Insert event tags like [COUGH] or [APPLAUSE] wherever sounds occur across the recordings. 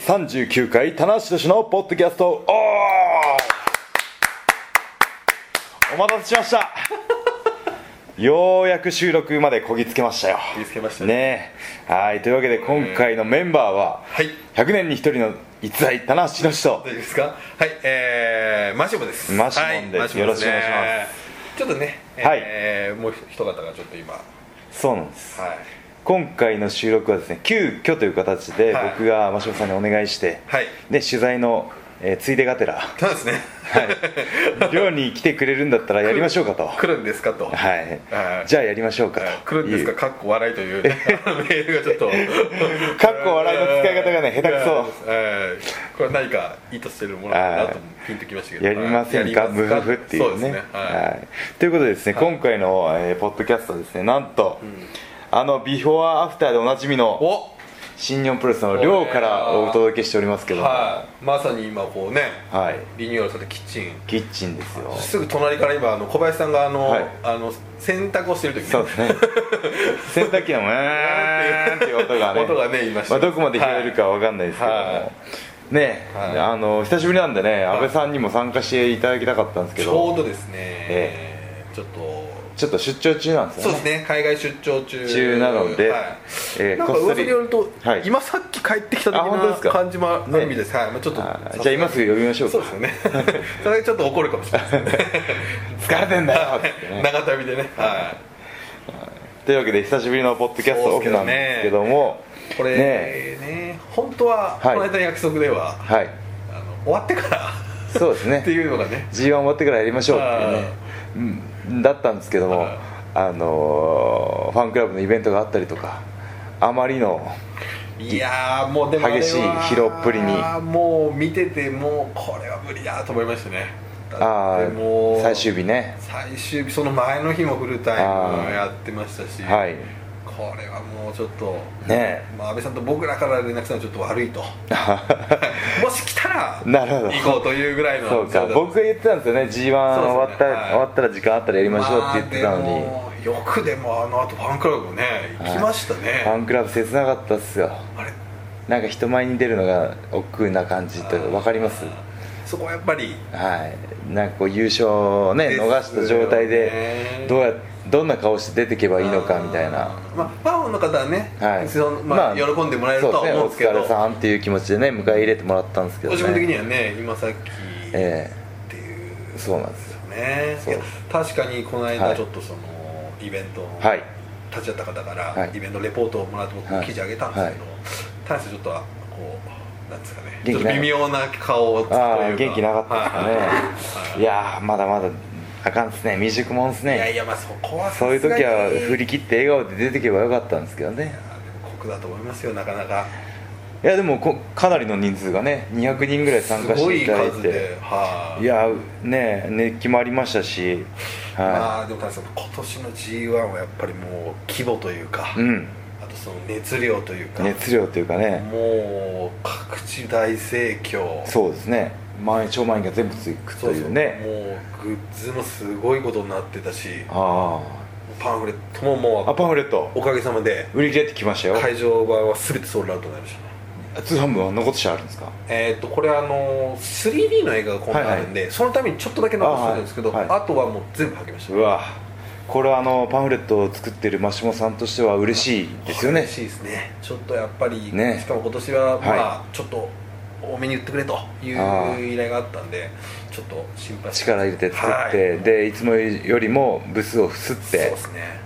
39回棚橋宏のポッドキャスト。おー。お待たせしました。[LAUGHS] ようやく収録までこぎつけましたよ。こぎつけましたね。ね。はい。というわけで今回のメンバーは、はい。100年に一人の逸材棚橋宏と。大丈夫ですか？はい。えー、マシモです。マシモンです。はい。よろしくお願いします。ちょっとね、はい。えーもう一方がちょっと今。はそうなんです。い今回の収録はですね急遽という形ではい。僕が真島さんにお願いして、はい。で取材の、えーついでがてらそうですね。はい、寮に来てくれるんだったらやりましょうかと、は来るんですかと。い、はい。じゃあやりましょうかはいと来るんですか？かっこ笑いというメールがちょっと。[LAUGHS] かっこ笑いの使い方がね下手くそ。えーこれは何か意図してるものかなとピンときましたけど。やりませんか？はい。ムフフっていうね。はい。ということでですね、今回の、えーポッドキャストはですねなんと、あのビフォーアフターでおなじみのお。新日本プロレスの寮からお届けしておりますけども、はい。まさに今こうねはい。リニューアルされたキッチン。キッチンですよ。すぐ隣から今あの小林さんがあの、はい。あの洗濯をしてる時に。そうですね。[LAUGHS] 洗濯機の「うーん」っていう音がね。音がね言いまあ、どこまで拾えるかわかんないですけども、はね、はい。あの久しぶりなんでね、い。安倍さんにも参加していただきたかったんですけちょどうどですね、え。ちょっとちょっと出張中なんですよね。そうですね。海外出張中。中なのではい。えーなんか噂によると、はい。今さっき帰ってきた時あ本当ですか？な感じもあるみです、はい。まあ、ちょっとじゃあ今すぐ呼びましょうか。そうですよね。[LAUGHS] それでちょっと怒るかもしれないですね。[LAUGHS] 疲れてんだよってね。長旅でね。はとい。うわけで久しぶりのポッドキャストオフなんですけども。いこれねね本当ははい。この間の約束では、はい。あの終わってからそうですね。[LAUGHS] っていうのがね。G1 終わってからやりましょうっていうね、うん、だったんですけども、はい。あのーファンクラブのイベントがあったりとかあまりのいやーもうでも激しい疲労っぷりに。もう見ててもうこれは無理だと思いましたね。ああ最終日ね。最終日その前の日もフルタイムやってましたし、はいこれはもうちょっとねまあ、安倍さんと僕らから連絡したのはちょっと悪いと。[LAUGHS] もし来たらなるほど。行こうというぐらいのそうか。僕が言ってたんですよね。G1 終わった、はい。終わったら時間あったらやりましょうって言ってたのに、まあよくでもあの後ファンクラブもね行きましたね、ファンクラブ切なかったっすよ。あれ？なんか人前に出るのが億劫な感じって分かります？そこはやっぱりはい。なんかこう優勝をね。逃した状態でどうやどんな顔して出てけばいいのかみたいな。まあ、ファンの方はね、はい。まあ喜んでもらえるとは思うんですけど。ねお疲れさんっていう気持ちでね迎え入れてもらったんですけどね。ご自分的にはね今さっきってえいう。えそうなんですよね。確かにこのはい。間ちょっとそのイベントはい。立ち会った方から、はい。イベントレポートをもらって僕はい記事あげたんですけど、大してちょっとこうなんですかね。ちょっと微妙な顔をつくというか。ああ元気なかったですかね、はい。い、やーまだまだあかんっすね。未熟もんっすいやいねやまあそこはそういう時は振りり切って笑顔で出てけばよかったんですけどね。酷だと思いますよなかなか。いやでもこかなりの人数がね200人ぐらい参加していただいて。はい。いやね熱気もありましたし。はまあでも今年の g 1はやっぱりもう規模というか、いうん。あとその熱量というか熱量というかね。もう各地大盛況。そうですね満員超満員が全部つくというね。もうグッズもすごいことになってたしあパンフレットももああパンうフレット。おかげさまで売り切れってきましたよ。会場版は全てソールドアウトになりましたね。通販部は残してあるんですか？えっ、とこれあの 3D の映画が今度あるんで、そのためにちょっとだけ残してるんですけどあ,、あはいはい。とはもう全部はけました。うわ。これはあのパンフレットを作ってるマシモさんとしては嬉しいですよね。嬉しいですね。ちょっとやっぱり、ね。しかも今年はまあ、はちょっと多めに言ってくれという依頼があったんでちょっと心配力入れて作って、はい。でいつもよりも部数をすっそうてですね。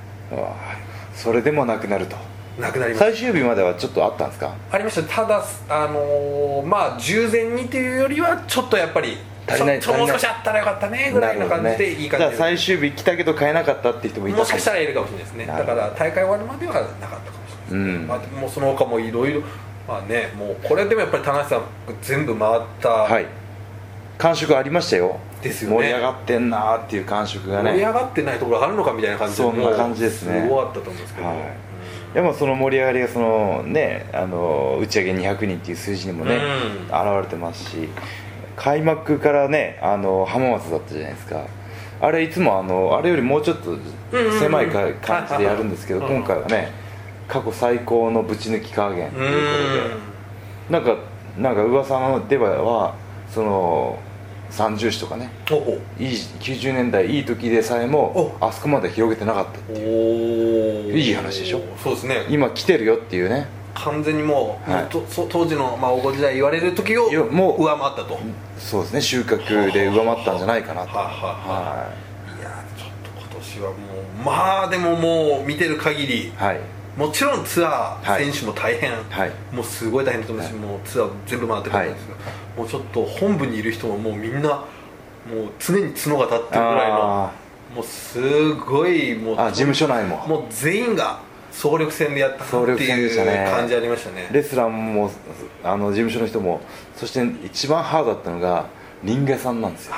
それでもなくなると。なくなり最終日まではちょっとあったんですか？ありました。ただあのーまあ従前にというよりはちょっとやっぱり足りないちょっともう少しあったらよかったねぐらいな感じでいい感じで、じゃあ最終日来たけど買えなかったって人もいたも。しかしたらいるかもしれないですね。だから大会終わるまではなかったかもしれないうん。まあ、でもその他もいろいろまあねもうこれでもやっぱり田中さん全部回った、はい。感触ありましたよ。ですよね。盛り上がってんなーっていう感触が盛りね上がってないところあるのかみたいな感じでそんな感じですね。すごかったと思うんですけど、はい。いやまあその盛り上がりがそのねあの打ち上げ200人っていう数字にもね、うん。現れてますし開幕からねあの浜松だったじゃないですか。あれいつもあのあれよりもうちょっと狭い感じでやるんですけど今回はね過去最高のぶち抜き加減。ということでなんかなんか噂のではその三重視とかね。いい90年代いい時でさえもあそこまで広げてなかったっていう。おいい話でしょ？そうですね。今来てるよっていうね。完全にもう、はい。当時の、まあ、黄金時代言われる時をもう上回ったと、そうですね。収穫で上回ったんじゃないかなと。はあはあはい。やちょっと今年はもうまあでももう見てる限りはいもちろんツアーはい選手も大変、はい。もうすごい大変だと思うし、はい。もうツアー全部回ってるんですけど、もうちょっと本部にいる人ももうみんなもう常に角が立ってるぐらいのあもうすごいもう事務所内も。もう全員が総力戦でやったなっていうね感じありましたね。レスラーもあの事務所の人もそして一番ハードだったのがリンさんなんですよ。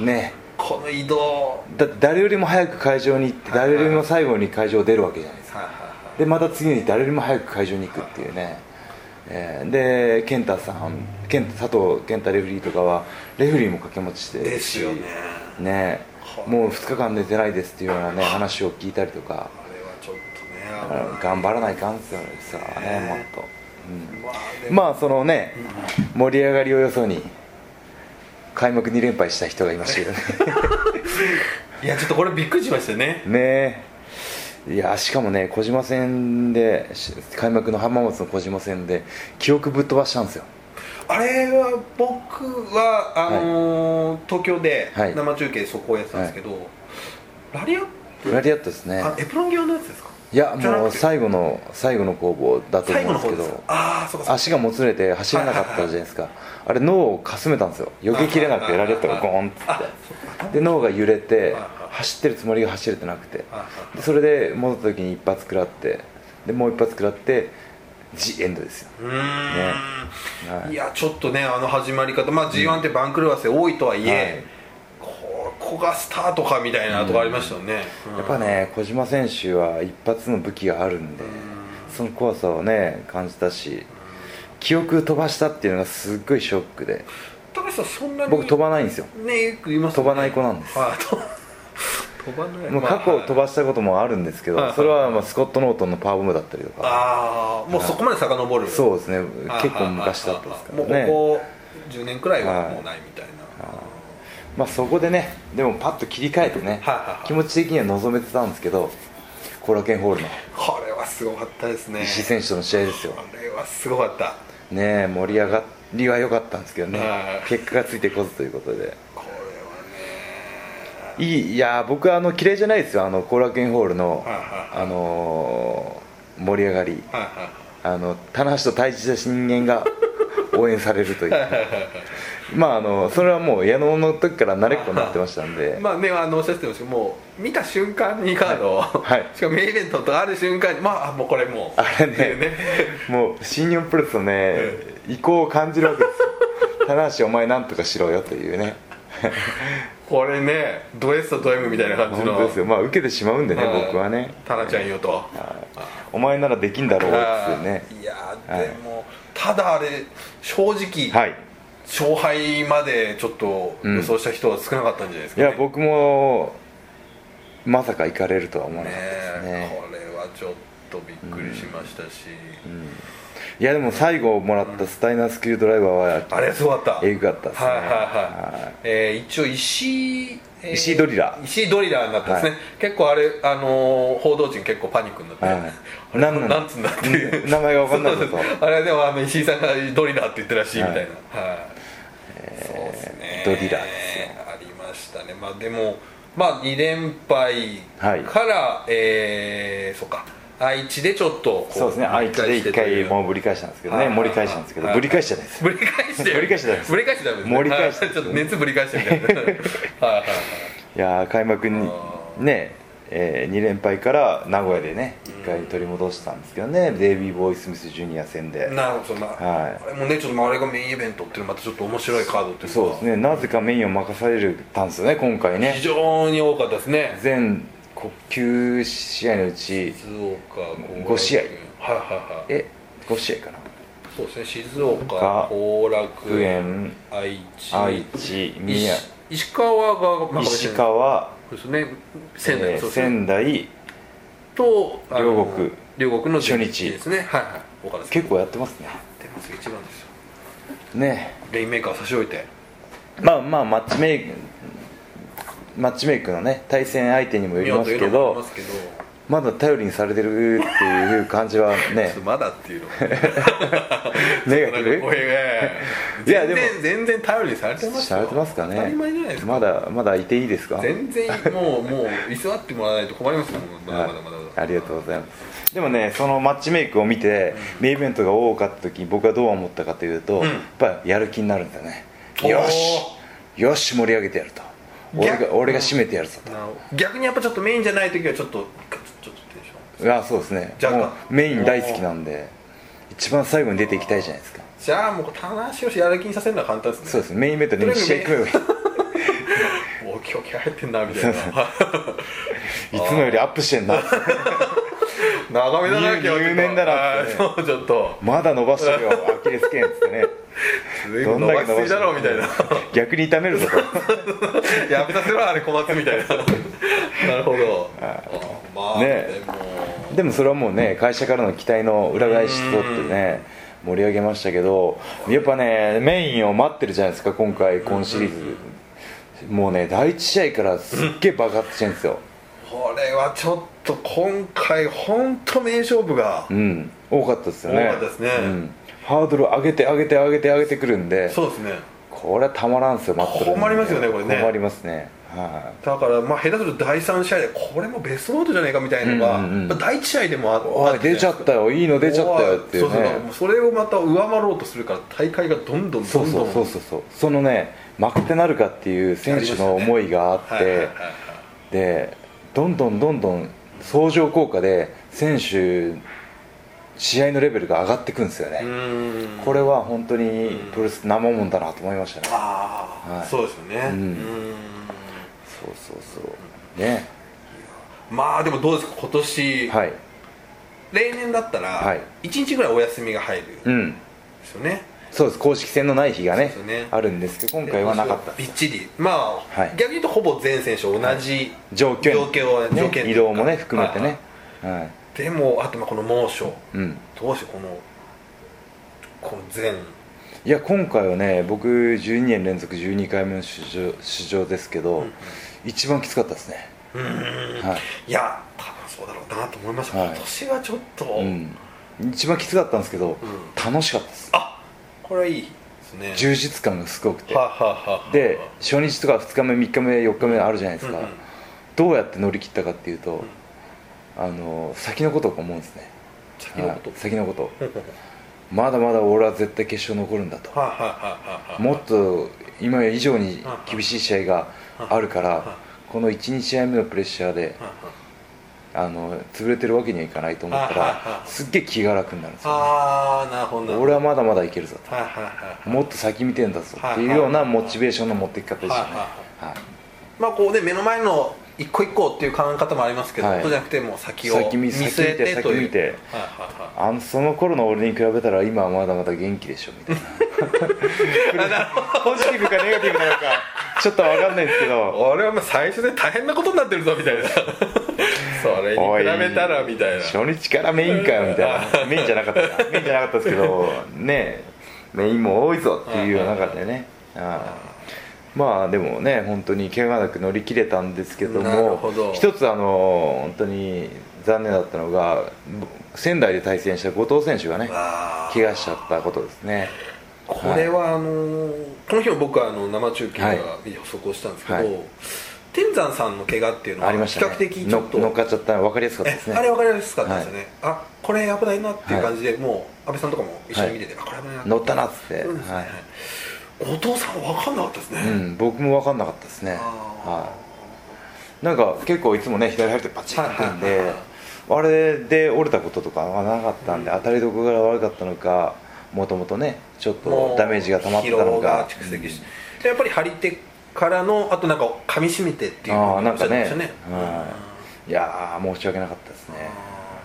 ね。この移動。だって誰よりも早く会場に行って誰よりも最後に会場を出るわけじゃないですか。はいはいはいでまた次に誰よりも早く会場に行くっていうね、えーで健太さん健佐藤健太レフェリーとかはレフェリーも掛け持ちしてですよね。ね。はい。もう2日間寝てないですっていうようなね話を聞いたりとか。あれはちょっとね頑張らないかんですよさあねね。もっと、うん。まあそのね盛り上がりをよそに開幕2連敗した人がいましたけどね。[LAUGHS] いやちょっとこれびっくりしましたね。ね。えいやしかもね小島戦でし開幕の浜松の小島戦で記憶ぶっ飛ばしたんですよ。あれは僕はあのー東京ではい。生中継そこをやってたんですけど、ラリアット？ラリアットですね。あエプロン際のやつですか？いやもう最後の最後の攻防だと最思うんですけど。ああそうかそうか。足がもつれて走れなかったじゃないですかあれ脳をかすめたんですよ。避けきれなくてラリアットがゴーンっつって。で脳が揺れて走ってるつもりが走れてなくて。でそれで戻った時に一発食らって。でもう一発食らってジエンドですよ。うーん、はいい、やちょっとねあの始まり方。まあ G1 って番狂わせ多いとはいえ、はい。ここがスタートかみたいなとこありましたよね、うん。やっぱね小島選手は一発の武器があるんでその怖さをね感じたし記憶飛ばしたっていうのがすっごいショックで。高橋さんそんなに僕飛ばないんですよ。ねよく言いますよね。飛ばない子なんです。はいと [LAUGHS] 飛ばない。もう過去飛ばしたこともあるんですけはい。どそれはまあスコット・ノートンのパワーボムだったりとか。ああもうそこまで遡る。そうですね。はい結構昔だったですからもうこねこ10年くらいはもうないみたいな、まあそこでねでもパッと切り替えてねは気持ち的には望めてたんですけど後楽園ホールの。これはすごかったですね。石井選手との試合ですよ。これはすごかったね盛り上がりは良かったんですけどね。はい。結果がついてこずということで。これはね。いいいや僕はあの嫌いじゃないですよ。あの後楽園ホールのはいはい。あのー盛り上がり。はいはい。あの棚橋と対峙した人間が応援されるという [LAUGHS] まああのそれはもう矢野の時から慣れっこになってましたんで、[LAUGHS] まあねあのおっしゃってましたけどもう見た瞬間にカードを、はいしかもメインイベントとある瞬間にまああもうこれもう。あれねね。もう新日本プロレスのね意向を感じるわけですよ [LAUGHS] 棚橋お前なんとかしろよというね。[LAUGHS] これねド S とド M みたいな感じの。本当ですよ。まあ受けてしまうんでねはい。僕はね。タナちゃんよと。お前ならできんだろうっつってね。いやはいでも、ただあれ正直、はい勝敗までちょっと予想した人は少なかったんじゃないですか、ね。いや僕もまさか行かれるとは思わなねかったですね。これはちょっとびっくりしましたし、いやでも最後もらったスタイナースキルドライバーはあれすごかった。えぐかったですね。はいはいはい、えー一応石井、えー石井ドリラー。石井ドリラーになったんですね、はい。結構あれ、あのー報道陣結構パニックになって、はいあれなんなんつうんだっていう。うん名前が分かんなかったと。そうそうあれでもあの石井さんがドリラーって言ってるらしいみたいな、ははいね。ドリラーですよ。ありましたね。まあでもまあ2連敗はい。から、えーそうか。愛知でちょっとこそうですね。愛知で一回もう。うぶり返したんですけどね。はい。盛り返したんですけどはい。ぶり返しじゃないです。ぶり返して。ぶり返しちゃダメです。ぶり返しダメですね。盛り返しちょっと熱ぶり返してみたい。なはい。はい。はい。[LAUGHS] いやー開幕にねえ2連敗から名古屋でね1回取り戻したんですけどねデイビー・ボーイ・スミス・ジュニア戦で。なるほどまあ、はい。あれもねちょっとまああれがメインイベントっていうのはまたちょっと面白いカードっていうかそうですね。なぜかメインを任されるたんですよね今回非ね常に多かったですね。全9試合のうち静岡5試合。はいはいはい。え5試合かなそうですね。静岡が後楽学園園愛知愛知宮石石川が、まあ、石川ですね。仙台、えー仙台と両国両国の初日。ですね。はいはい。岡田さん。結構やってますね。出ます一番ですよ。ね。レインメーカー差し置いて。まあまあマッチメイクマッチメイクのね対戦相手にもよりますけどまだ頼りにされてるっていう感じはね。[LAUGHS] まだっていうの。ネガティブい？やでも。全然頼りにされてますよされてますかね。当たり前じゃないですか。まだまだいていいですか？全然もうもう居座ってもらわないと困りますよ [LAUGHS] まだまだまだまだ。ありがとうございます。でもねそのマッチメイクを見て、メインイベントが多かった時に僕はどう思ったかというと、ん。やっぱりやる気になるんだよね。よし！よし盛り上げてやると俺逆が俺が締めてやるぞなるほど。逆にやっぱちょっとメインじゃない時はちょっとちょっとテンションとあそうですね。若干。もうメイン大好きなんで一番最後に出ていきたいじゃないですか。じゃあもう棚橋をやる気にさせるのは簡単ですね。そうですね。メインイベントで2試合組めばいい。お今日気合入ってんなみたいな。いつもよりアップしてんな [LAUGHS] [LAUGHS] 長めだな入入念だなってね。はいそうちょっと。まだ伸ばしてるよアキレス腱っつってね。[LAUGHS] 随分伸ばしだろみたいな。逆に痛めるぞと [LAUGHS] やめさせろあれ小松みたいな。なるほど。あまあね。でも。それはもうね会社からの期待の裏返しとってね盛り上げましたけどやっぱねメインを待ってるじゃないですか今回今シリーズ。もうね第一試合からすっげえ爆発してるんですよこれはちょっと今回本当名勝負がうん。多かったですよね。多かったですね。うん、ハードル上げて上げて上げて上げてくるんで。そうですね。これはたまらんすよ待って困りますよねこれね。困りますね。はだからまあ下手すると第3試合でこれもベストノートじゃないかみたいなのが、うんうんうん。まあ第1試合でもあいおい出ちゃったよ。いいの出ちゃったよっていうそうそうそれをまた上回ろうとするから大会がどんどんそどどん。うんそうそうそうそう。そのね負けてなるかっていう選手の思いがあって、はいはいはいはい。でどんどんどんどん相乗効果で選手試合のレベルが上がっていくんですよね、これは本当にプロレス生もんだなと思いましたね。ああ、はい。そうですよね。うん。うん。そうそうそう。ね。まあでもどうですか今年、はい。例年だったら、はい。1日ぐらいお休みが入る。ん。でうんすよね、そうです。公式戦のない日がねね。あるんですけど今回はなかった。びっちり。まあ、はい。逆に言うとほぼ全選手同じ条件。条件をね条件移動もね含めてね。はいはい。でもあとまあこの猛暑。うん。どうしてこのこの全。いや今回はね僕12年連続12回目の出場出場ですけど、一番きつかったですね。うーん。はい。いや多分そうだろうなと思いました、はい。今年はちょっと、うん。一番きつかったんですけど、楽しかったです。あこれはいいですね。充実感がすごくて。ははははで初日とか2日目3日目4日目あるじゃないですか、うんうん。どうやって乗り切ったかっていうと、あの先のことを思うんですね。先のこと、はい先のこと。まだまだ俺は絶対決勝残るんだと。もっと今以上に厳しい試合があるからこの12試合目のプレッシャーでははあの潰れてるわけにはいかないと思ったらいすっげえ気が楽になるんですよ、ああなるほど。俺はまだまだいけるぞと。もっと先見てんだぞはいっていうようなモチベーションの持っていき方でしたね。まあこうね目の前の一個一個っていう考え方もありますけど、はい。そうじゃなくてもう先を先見見据えてという。先見あのその頃の俺に比べたら今はまだまだ元気でしょみたいな。[LAUGHS] ポジティブかネガティブなのか [LAUGHS] ちょっと分かんないんですけど。俺はもう最初で大変なことになってるぞみたいな。[LAUGHS] それに比べたらみたいな。初日からメインかよみたいな。メインじゃなかったな。メインじゃなかったですけどね。メインも多いぞっていう中でね。はいまあでもね本当に怪我なく乗り切れたんですけどもほど。一つあの本当に残念だったのが仙台で対戦した後藤選手がね怪我しちゃったことですね。これはあのーこの日も僕はあの生中継がはい。見て速報したんですけど、はい。天山さんの怪我っていうのは比較的ちょっと、の乗っかっちゃったの分かりやすかったですね。えあれ分かりやすかったですよね、あこれ危ないなっていう感じで、もう安倍さんとかも一緒に見てて、あこれ危ないな乗ったなっつってはい後藤さんは分かんなかったですね、うん僕も分かんなかったですね。はい。なんか結構いつもね左入ってパチッとくんではいはいはい。あれで折れたこととかがなかったんで、当たりどころが悪かったのかもともとねちょっとダメージが溜まってたのか。蓄積して、でやっぱり張り手からのあとなんか噛み締めてっていうああなんかねおっしゃってましたはい。いやー申し訳なかったですね。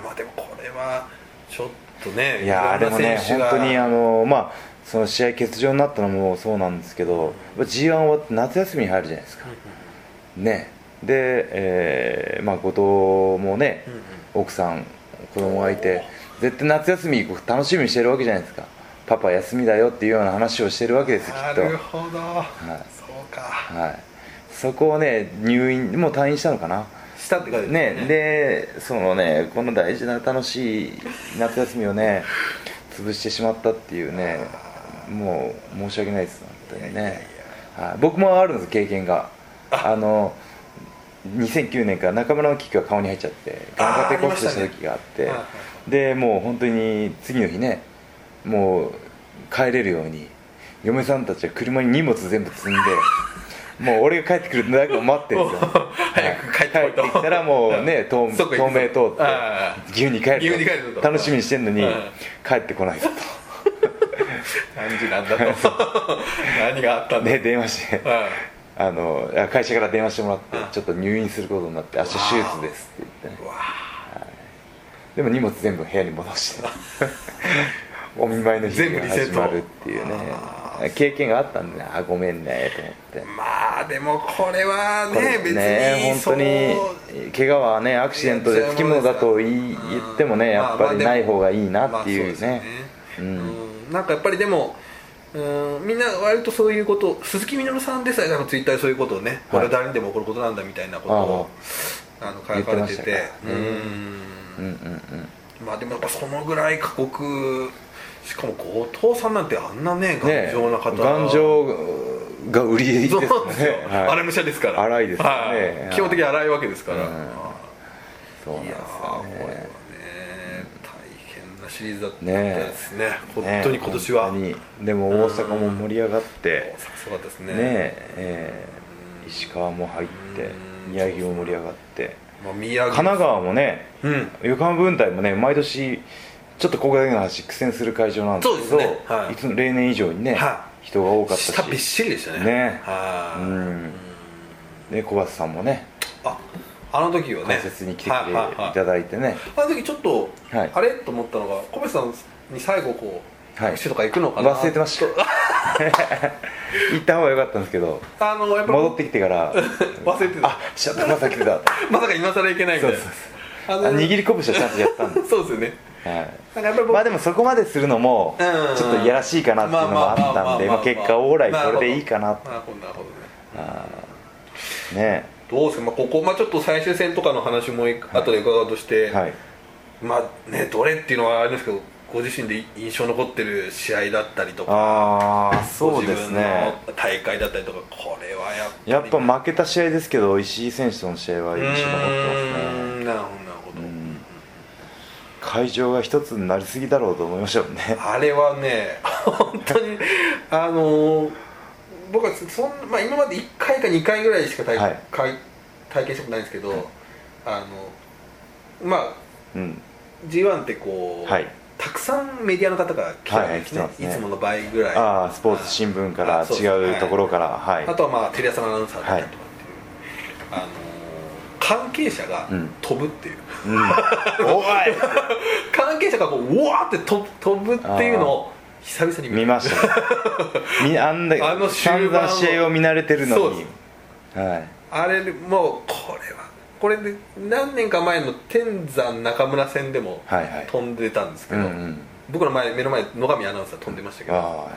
まあでもこれはちょっとねいやーでもね本当にあのまあその試合欠場になったのもそうなんですけど g 1終わって夏休みに入るじゃないですか。ね。で、えーまあ、後藤もね、奥さん子供がいて絶対夏休み楽しみにしてるわけじゃないですか。パパ休みだよっていうような話をしてるわけですきっと。なるほど、い。そうか。はい、そこをね入院もう退院したのかな。したって感じね。でそのねこの大事な楽しい夏休みをね潰してしまったっていうねもう申し訳ないです本当にね。はい。僕もあるんです経験が。あ。の2009年から中村の危機が顔に入っちゃってガンカテ骨折した時があって。あーありましたでもう本当に次の日ねもう帰れるように嫁さんたちは車に荷物全部積んで [LAUGHS] もう俺が帰ってくるだけを待ってるんですよ。早く帰ってこいと。帰ってきたらもうね [LAUGHS] 透明通ってあ岐阜に帰ると。楽しみにしてんのにうん。帰ってこないぞ何時なんだと。[LAUGHS] 何があったとんだ。で電話して。うん。あの会社から電話してもらってうん。ちょっと入院することになって明日手術ですって言って。ねうわでも荷物全部部屋に戻して。[LAUGHS] お見舞いの日が始まるっていうね。あ経験があったんでねあごめんねと思って。まあでもこれはね別にね本当に怪我はねアクシデントでつきものだと言ってもねやっぱりない方がいいなっていうね。ううん。んなんかやっぱりでもうんみんな割とそういうこと鈴木みのるさんでさえなんかツイッターでそういうことをね、はい。これは誰にでも起こることなんだみたいなことをあの書かれてて。まあでもやっぱそのぐらい過酷しかも後藤さんなんてあんなねね頑丈な方、頑丈が売りですそうですよ、はい。荒武者ですから。荒いですね。はい。基本的に荒いわけですから、うん。あそうなんですよねシリーズだったねですね。本当に今年は、ねでも大阪も盛り上がって。すごかったですね。ねえー石川も入ってうん。宮城も盛り上がって。まあ、宮城神奈川もねうん。横浜分隊もね毎年ちょっとここだけの話苦戦する会場なんですけどね。はい。いつも例年以上にね、は人が多かったし。下びっしりでしたね。ねはい、うん。で小橋さんもね。ああの時はね。解説に来てくれはいただいてね。あの時ちょっと、はい。あれ？と思ったのが小林さんに最後こうはい。握手とか行くのかな？忘れてました。と。[LAUGHS] 行った方が良かったんですけどあのやっぱり戻ってきてから [LAUGHS] 忘れてた。あしゃまさ来てたまさか今更いけないみたいな。そうああ握り拳はちゃんとやったんで。す、そうですよね。はい、まあでもそこまでするのもうん。ちょっといやらしいかなっていうのもあったんでまあ結果オーライこれでいいかなとなるほどなるほどね。あー。ねどうですか、まあ、ここ、まあ、ちょっと最終戦とかの話もい後で伺うとして、はい。まあねどれっていうのはあれですけどご自身で印象残ってる試合だったりとかああそうですね。ご自分の大会だったりとかこれはやっぱりやっぱ負けた試合ですけど石井選手との試合は印象残ってますね。んなるほど会場が一つになりすぎだろうと思いましたもんね。あれはね本当にあのー僕はそん、まあ、今まで1回か2回ぐらいしか体,、はい。体体験したことないんですけど、あのまあうん。G1 ってこう、はい。たくさんメディアの方が来てるんですね,、はいはいつもの倍ぐらい。ああスポーツ新聞から違うところからはい。あとはまあテレ朝のアナウンサーだったりとかっていう、あのー関係者がうん。飛ぶっていう、うん。[LAUGHS] おい。関係者がこううわーって飛飛ぶっていうのを久々に見ました。[LAUGHS] みあんだけあの散々試合を見慣れてるのに。ではい。あれでもうこれは。これで何年か前の天山中村戦でもはいはい。飛んでたんですけど、うんうん。僕の前目の前で野上アナウンサー飛んでましたけどあ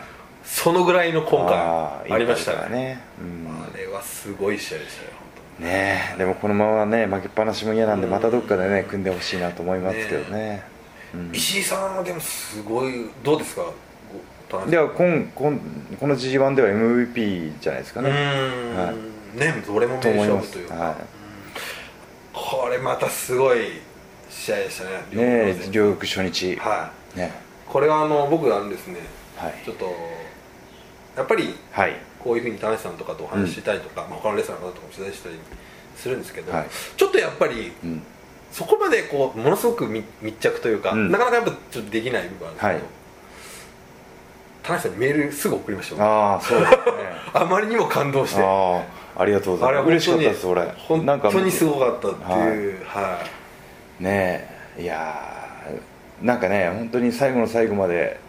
そのぐらいの今回あありましたね。ねね、うん。あれはすごい試合でしたよ本ねえでもこのままね負けっぱなしも嫌なんでまたどっかでね組んでほしいなと思いますけどね。うん。石井さんはでもすごいどうですか？ご田中では今今この G1 では MVP じゃないですかうねはい。ねどれも名勝負というか、はい。これまたすごい試合でしたね。ねえ両両国初日。はい。ね。これはあの僕あのですねはい。ちょっとやっぱりはい。こういうふうに田中さんとかとお話ししたりとか、まあ、他のレスラーの方とかも取材したりするんですけど、はい。ちょっとやっぱりうん。そこまでこうものすごく密密着というか、うん。なかなかやっぱちょっとできない部分あるんですけど、はい田中さんにメールすぐ送りましたよああそうですね。[LAUGHS] あまりにも感動して。ああありがとうございます。嬉しかったです俺。本当にすごかったっていう。はねえいやーなんかね本当に最後の最後まで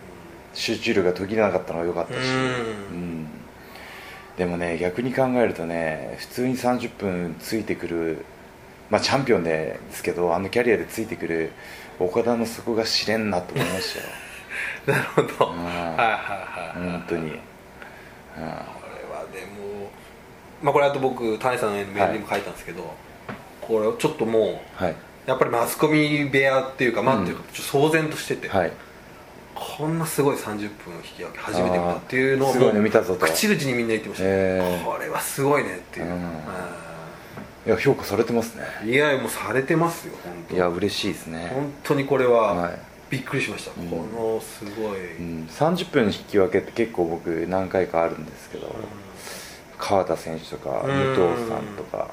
集中力が途切れなかったのが良かったし。うん。うん。でもね逆に考えるとね普通に30分ついてくるまあチャンピオンですけどあのキャリアでついてくる岡田の底が知れんなと思いましたよなるほど。うん。はいはいはい本当に、うんこれはでもまあこれあと僕谷さんへのメールにも書いたんですけど、これをちょっともうはい。やっぱりマスコミ部屋っていうかまあってい。うかちょっと騒然としてて、はい。こんなすごい30分引き分け初めて見たっていうのをあーすごいの見たぞと。口々にみんな言ってました、へー。これはすごいねっていう、うん。うい。や評価されてますね。んいやもうされてますよ本当。いや嬉しいですね、本当にこれははいびっくりしました、うん。このすごい、うん、30分引き分けって結構僕何回かあるんですけど、川田選手とかうん。武藤さんとか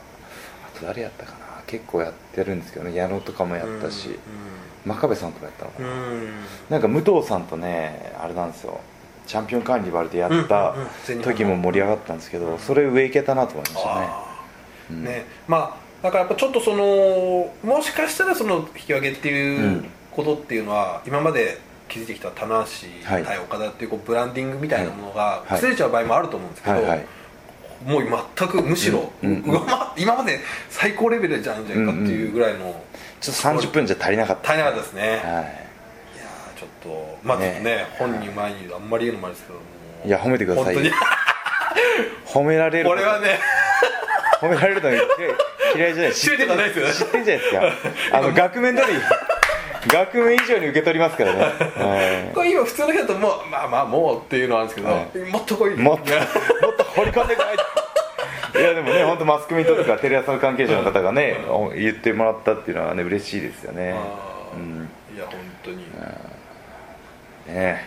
あと誰やったかな？結構やってるんですけどね。矢野とかもやったし、真壁さんとかやったのかな、うん。うんなんか武藤さんとねあれなんですよ。チャンピオンカーニバルでやった時も盛り上がったんですけどそれ上いけたなと思いましたね。あうん。ーね。まあだからやっぱちょっとそのもしかしたらその引き分けっていううんことっていうのは今まで築いてきた棚橋はい。対岡田っていうこうブランディングみたいなものがはい。崩れちゃう場合もあると思うんですけど、はいはい。もう全くむしろ、今まで最高レベルじゃないんじゃないかっていうぐらいの、ちょっと30分じゃ足りなかった。足りなかったですね、い、やはーちょっとまあねね。本人前にあんまり言うのもあれですけども。いや褒めてください本当に。褒められるこれはね褒められるの嫌い嫌いじゃない。[LAUGHS] 知ってるじゃないですか。あの額面通り額面以上に受け取りますからね、[LAUGHS] はい。これ今普通の人だともうまあまあもうっていうのはあるんですけど、はい。もっとこいもっともっと掘り込んでこい。いやでもね本当マスコミとかテレ朝関係者の方がね言ってもらったっていうのはね嬉しいですよね。うん。いや本当に。こね。れはね。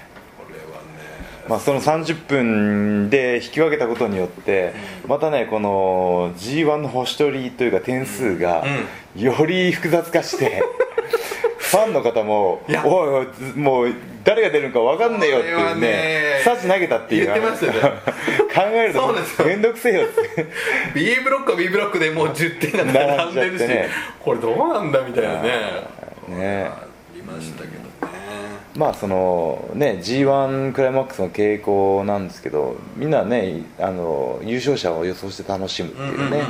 まあ、その30分で引き分けたことによってまたねこの g 1の星取りというか点数がより複雑化して [LAUGHS] ファンの方もいや。おいおいもう誰が出るのか分かんねえよっていうねねサジ投げたっていう言ってましたよね。[LAUGHS] 考えると面倒くせえよって。B ブロックは B ブロックでもう10点が並んでるし、並んじゃってね。これどうなんだみたいなね。ね。ありましたけど。ねまあそのね g 1クライマックスの傾向なんですけどみんなねあの優勝者を予想して楽しむっていう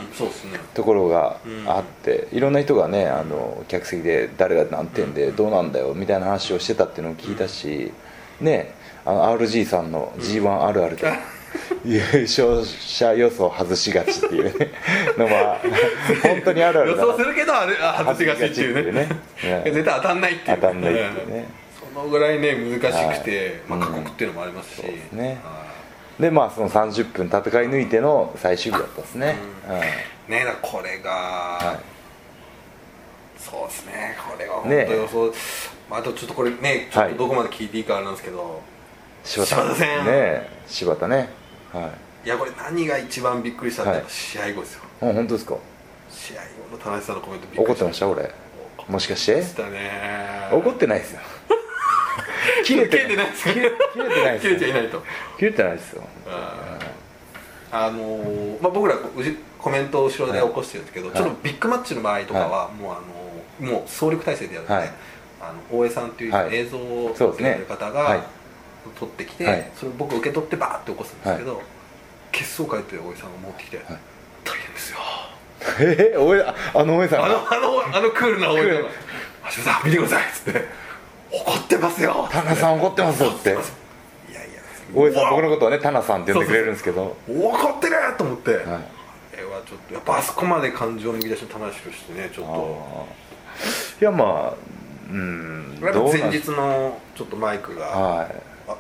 ところがあって、いろんな人がねあの客席で誰が何点でどうなんだよみたいな話をしてたっていうのを聞いたし、ねあの RG さんの g 1あるあるで、[LAUGHS] 優勝者予想外しがちっていうね [LAUGHS] のは本当にあるある予想するけどあれあ外しがちっていうね。ね。[LAUGHS] 絶対当たんないっていう当たんないっていうね。そのぐらいね難しくて、はい。まあ、過酷っていうのもありますし、そうですね。はでまあその30分戦い抜いての最終日だったですね、うん。はいいねこれが、はい。そうですね。これは本当ね。予想、まあ、あとちょっとこれねちょっはいとどこまで聞いていいかあれなんですけど、柴柴田戦ね。柴田ね。はい。いやこれ何が一番びっくりしたってはい。試合後ですよ、あ本当ですか？試合後の田中さんのコメントびっくり怒ってました？俺。もしかして？ね怒ってないですよ [LAUGHS] 切れてない。ですか？切れてないです切れちゃいないと。切れてないですよ。あのーまあ、僕らコメントを後ろで起こしてるんですけど、はい。ちょっとビッグマッチの場合とかは、もうあのもう総力体制でやるので、はい。あの大江さんというはい。映像をそうですね。やる方が、はい。撮ってきて、はい。それを僕受け取ってバーって起こすんですけど、結束を書いて大江さんが持ってきて、大変ですよ。えー、ああのおえさんが。あのあのあのクールな大江さんが。クール「橋本さん見てください」っつって「怒ってますよ」田中さん怒ってますよって。いやいや大江さん僕のことはねタナさんって呼んでくれるんですけど。怒ってると思って、はい。あれはちょっとやっぱあそこまで感情のむき出しの玉梨としてねちょっと。いやまあうん前日のちょっとマイクが、はあ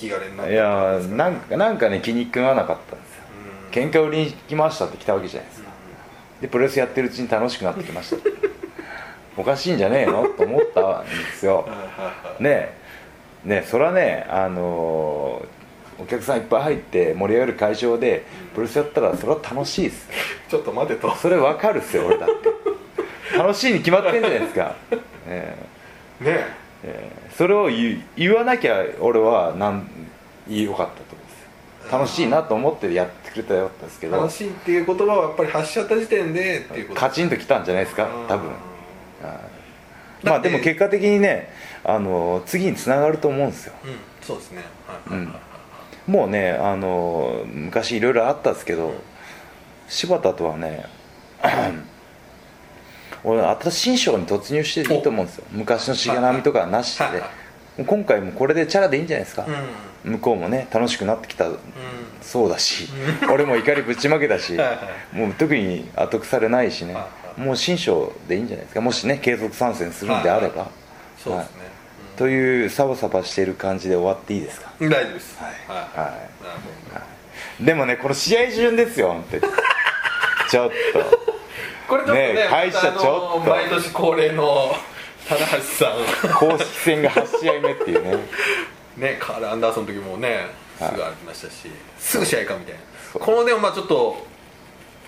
引き金になっいいてやなんかなんかね気に食わなかったんですよ。喧嘩売りに来ましたって来たわけじゃないですか。でプロレスやってるうちに楽しくなってきましたおかしいんじゃねえの？[LAUGHS] と思ったんですよ。ねえ。ねえそれはねあのーお客さんいっぱい入って盛り上がる会場でプロレスやったらそれは楽しいです。[LAUGHS] ちょっと待てと。それ分かるっすよ俺だって。楽しいに決まってんじゃないですか、え。ねえ。ええ。それを言わなきゃ俺はなんよかったと思うんです。よ楽しいなと思ってやってくれたらよかったですけど。楽しいっていう言葉をやっぱり発しちゃった時点でっていうことカチンときたんじゃないですか多分まあでも結果的にねあの次につながると思うんですよ。うんそうですね。はいうん。もうねあの昔いろいろあったんですけど柴田とはね [CLEARS THROAT] 俺新しい章に突入していいと思うんですよ。昔のしがらみとかはなしで。はいはいもう今回もこれでチャラでいいんじゃないですか、うん。向こうもね楽しくなってきた。うん。そうだし。俺も怒りぶちまけたし。はいはもう特に後腐れないしね。はいはもう新章でいいんじゃないですか？もしね継続参戦するんであれば。そうですね、というサバサバしている感じで終わっていいですか？うん大丈夫です。はい。はい。はい。でもねこの試合順ですよ本当にちょっと。ど [LAUGHS] これちょっとねねえ会社ちょっと。毎年恒例の棚橋さ公式戦が8試合目っていうね。ん [LAUGHS] ねカール・アンダーソンの時もねすぐありましたし、すぐ試合かみたいな。このでもまあちょっと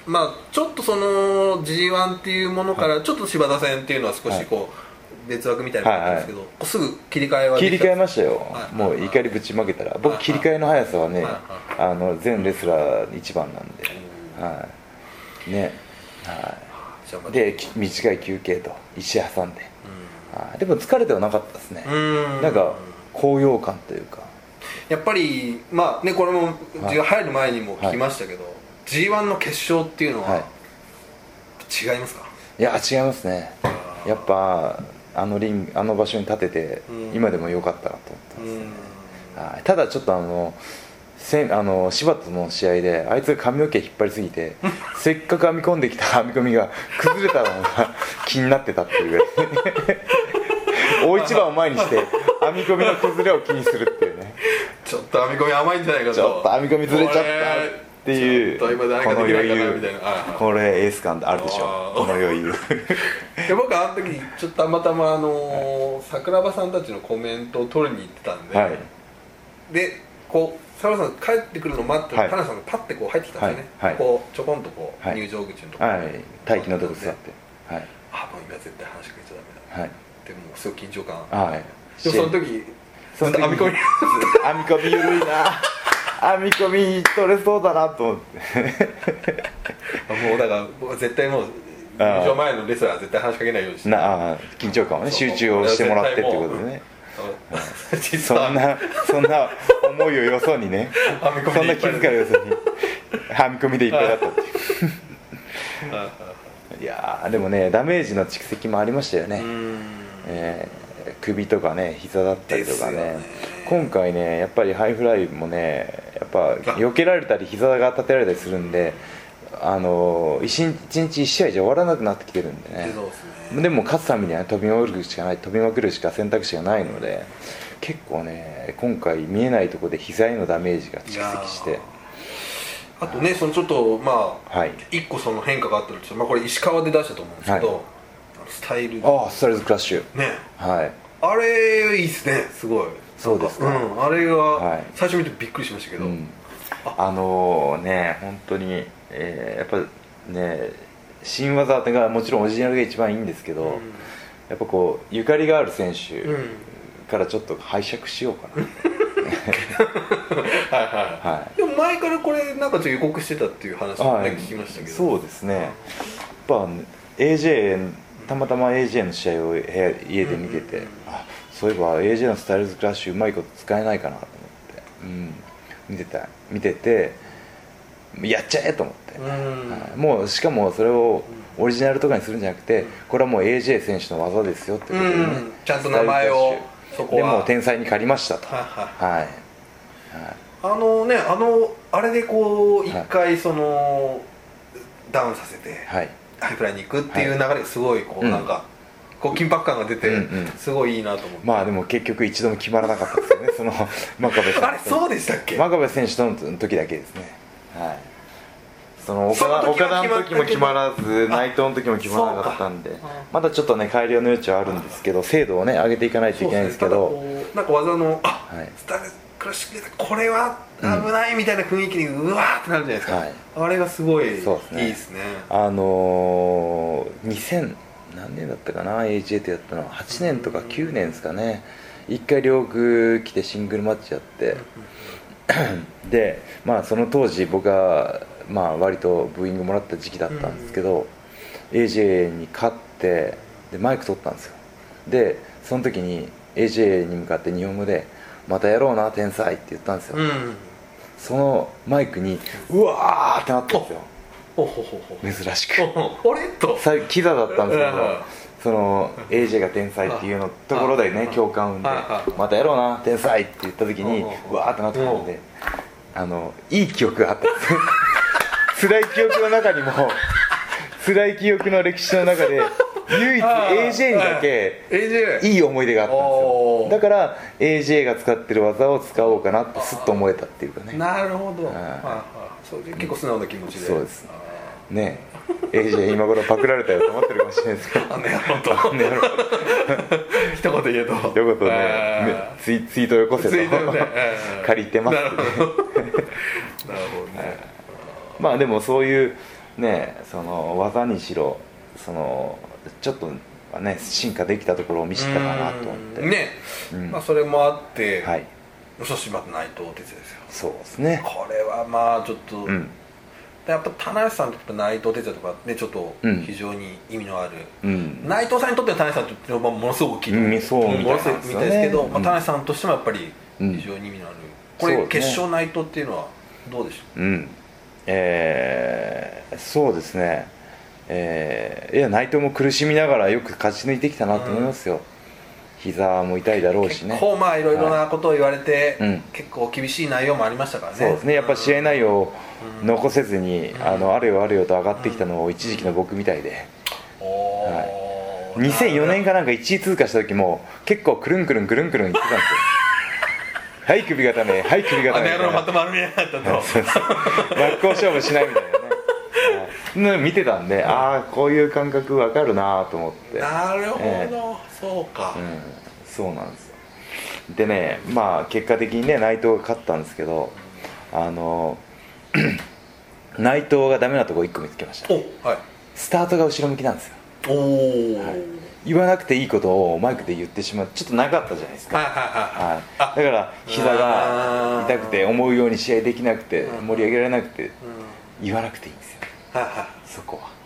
まあちょっとその G1 っていうものからちょっと柴田戦っていうのは少しこう別枠みたいなのんですけど、すぐ切り替えは切り替えまししたよ。はい。もう怒りぶちまけたら。はい。僕切り替えの速さはねはい。あの全レスラー一番なんで。はい。ね。はい。でき短い休憩と石挟んで。はい。でも疲れてはなかったですね。うん。なんか高揚感というか。やっぱりまあねこれもはい。G1 入る前にも聞きましたけど、G1 の決勝っていうのは、はい。違いますか？いや違いますね。やっぱあのリングあの場所に立ててうん。今でも良かったなと思ってうん。ます、はい、ただちょっとあのせんあの柴田の試合であいつが髪の毛引っ張りすぎて [LAUGHS] せっかく編み込んできた [LAUGHS] 編み込みが崩れたのが気になってたっていう。ぐらい大一番を前にして編み込みの崩れを気にするっていうね。ちょっと編み込み甘いんじゃないかと。ちょっと編み込みずれちゃったっていうこの余裕これエース感あるでしょ。この余裕 [LAUGHS] で僕あの時ちょっとたまたまあのー桜庭さんたちのコメントを取りに行ってたんで、はい。でこう桜庭さん帰ってくるのを待って、はい。田中さんがパッてこう入ってきたんですよね、はい。はい。こうちょこんとこう、はい。入場口のところはい。待機のとこ座って。はい。あもう今絶対話しかけちゃダメだ。はい。でもうすごい緊張感はい。でもその時その時ずっと編み込み編み込み緩いな編み込み取れそうだなと思って。もうだから絶対もう入場前のレスラーは絶対話しかけないようにして。なあー緊張感をね集中をしてもらってってことでね。そんなそんな思いをよそにねそんな気遣いをよそに編み込みでいっぱいだったっていう。はい。やーでもねダメージの蓄積もありましたよね、えー首とかね膝だったりとかね。ね。今回ねやっぱりハイフライもねやっぱ避けられたり膝が立てられたりするんであの一日一日一試合じゃ終わらなくなってきてるんでね。ですね。でも勝つためには飛びまくるしかない飛びまくるしか選択肢がないので結構ね今回見えないところで膝へのダメージが蓄積して。あとねそのちょっとまあはい。一個その変化があったとまあこれ石川で出したと思うんですけど、はい。スタイルああスタイルズクラッシュ。ね。はい。あれいいっすねすごいそうですか。うんあれが、はい。最初見てびっくりしましたけど、うん。あ。のね本当に、えーやっぱね新技がもちろんオリジナルが一番いいんですけど、うん。やっぱこうゆかりがある選手うん。からちょっと拝借しようかな、[LAUGHS] はいはい、はでも前からこれなんかちょっと予告してたっていう話もね、はい。聞きましたけど。そうですね。やっぱ AJ たまたま AJ の試合を部屋家で見てて、うん。あそういえば AJ のスタイルズクラッシュうまいこと使えないかなと思って、うん、見てた。見ててやっちゃえと思って、うん。はい。もうしかもそれをオリジナルとかにするんじゃなくてこれはもう AJ 選手の技ですよってことでね、うんちゃんと名前をそこは。でもう天才に借りましたと。はいはい。はい、はい。あのねあのあれでこう一はい。回その、ダウンさせて、はい。ハイフライに行くっていう流れがすごいこう、うんなん。かこう緊迫感が出て、うんうん。すごいいいなと思って、まあでも結局一度も決まらなかったですよねその [LAUGHS] 真壁選手あれそうでしたっけ、真壁選手との時だけですね。はい。その岡田岡田の時も決まらずあ内藤の時も決まらなかったんでまだちょっとね改良の余地はあるんですけど精度をね上げていかないといけないんですけど。なんか技のあ、はい。スタクラッシュでこれは危ないみたいな雰囲気にうわーってなるじゃないですか、はい。あれがすごいね。いいですね。あのー、2000何年だったかな？AJ ってやったの。は8年とか9年ですかね。一回両国来てシングルマッチやって。でまあその当時僕がまあ割とブーイングもらった時期だったんですけど、AJ に勝ってでマイク取ったんですよ。でその時に AJ に向かって日本語で「またやろうな天才」って言ったんですよ、うん。そのマイクにうわーってなったんですよ珍しくほ。うほうあれと。さキザだったんですけどうん。その AJ が天才っていうのところでね共感を生んでまたやろうな天才って言った時にわーってなってたんであのいい記憶があったんです [LAUGHS] 辛い記憶の中にも辛い記憶の歴史の中で唯一 AJ にだけいい思い出があったんですよ。だから AJ が使ってる技を使おうかなってすっと思えたっていうかね。なるほど。結構素直な気持ちで。そうです。ね。AJ 今頃パクられたよと思ってるかもしれないですけど。[LAUGHS] あの野郎と。[LAUGHS] 一言言えと。一言ね。ツイツイートよこせと。[LAUGHS] 借りてます。ってねなるほどね。まあでもそういうねその技にしろそのちょっとね進化できたところを見せたかなと思って。ね、うん、まあそれもあってはい。そしてまた内藤哲也ですよそうですね。これはまあちょっと、うん、やっぱ田中さんと内藤哲也とかねちょっと非常に意味のある、うん、内藤さんにとっては田中さんってものすごく大きいう、うん、そうみたいですけど、まあ、田中さんとしてもやっぱり非常に意味のある、これ、決勝内藤っていうのはどうでしょう、うん。えー、そうですねえー、いや内藤も苦しみながらよく勝ち抜いてきたなと思いますよ、うん、膝も痛いだろうしね。結構まあいろいろなことを言われて、はい、結構厳しい内容もありましたからね。そうですね。やっぱ試合内容を残せずに、うん、あのあるよあるよと上がってきたのを一時期の僕みたいで、はい、2004年かなんか1位通過した時も結構くるんくるんくるんくるん言ってたんですよ。[LAUGHS] はい首固めはい首固め。あの野郎まとまるみやがったと [LAUGHS] 真っ向勝負しないみたいな見てたんで、ああこういう感覚わかるなと思って。なるほど、えー、そうか、うん、そうなんですよ。でねまあ結果的にね内藤が勝ったんですけどあの [CLEARS THROAT] 内藤がダメなとこ1個見つけました、はい、スタートが後ろ向きなんですよ。おお、はい、言わなくていいことをマイクで言ってしまうちょっとなかったじゃないですか、はいはいはい、だから膝が痛くて思うように試合できなくて盛り上げられなくて言わなくていいんですよそこは。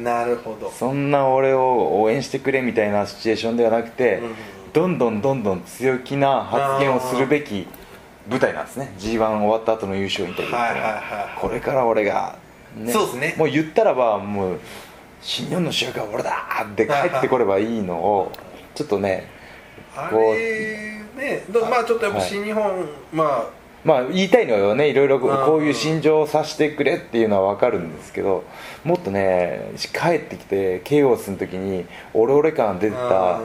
なるほど。そんな俺を応援してくれみたいなシチュエーションではなくて、うんどんどんどんどん強気な発言をするべき舞台なんですね。g 1終わった後の優勝インタビューって、は。いはいはい、これから俺が、ね、そうですね。もう言ったらばもう新日本の主役は俺だって帰ってこればいいのをちょっとねこうねまあちょっとやっぱ新日本、はい、まあまあ言いたいのよねいろいろこういう心情を察してくれっていうのは分かるんですけどもっとね帰ってきてケイオスの時にオレオレ感出てた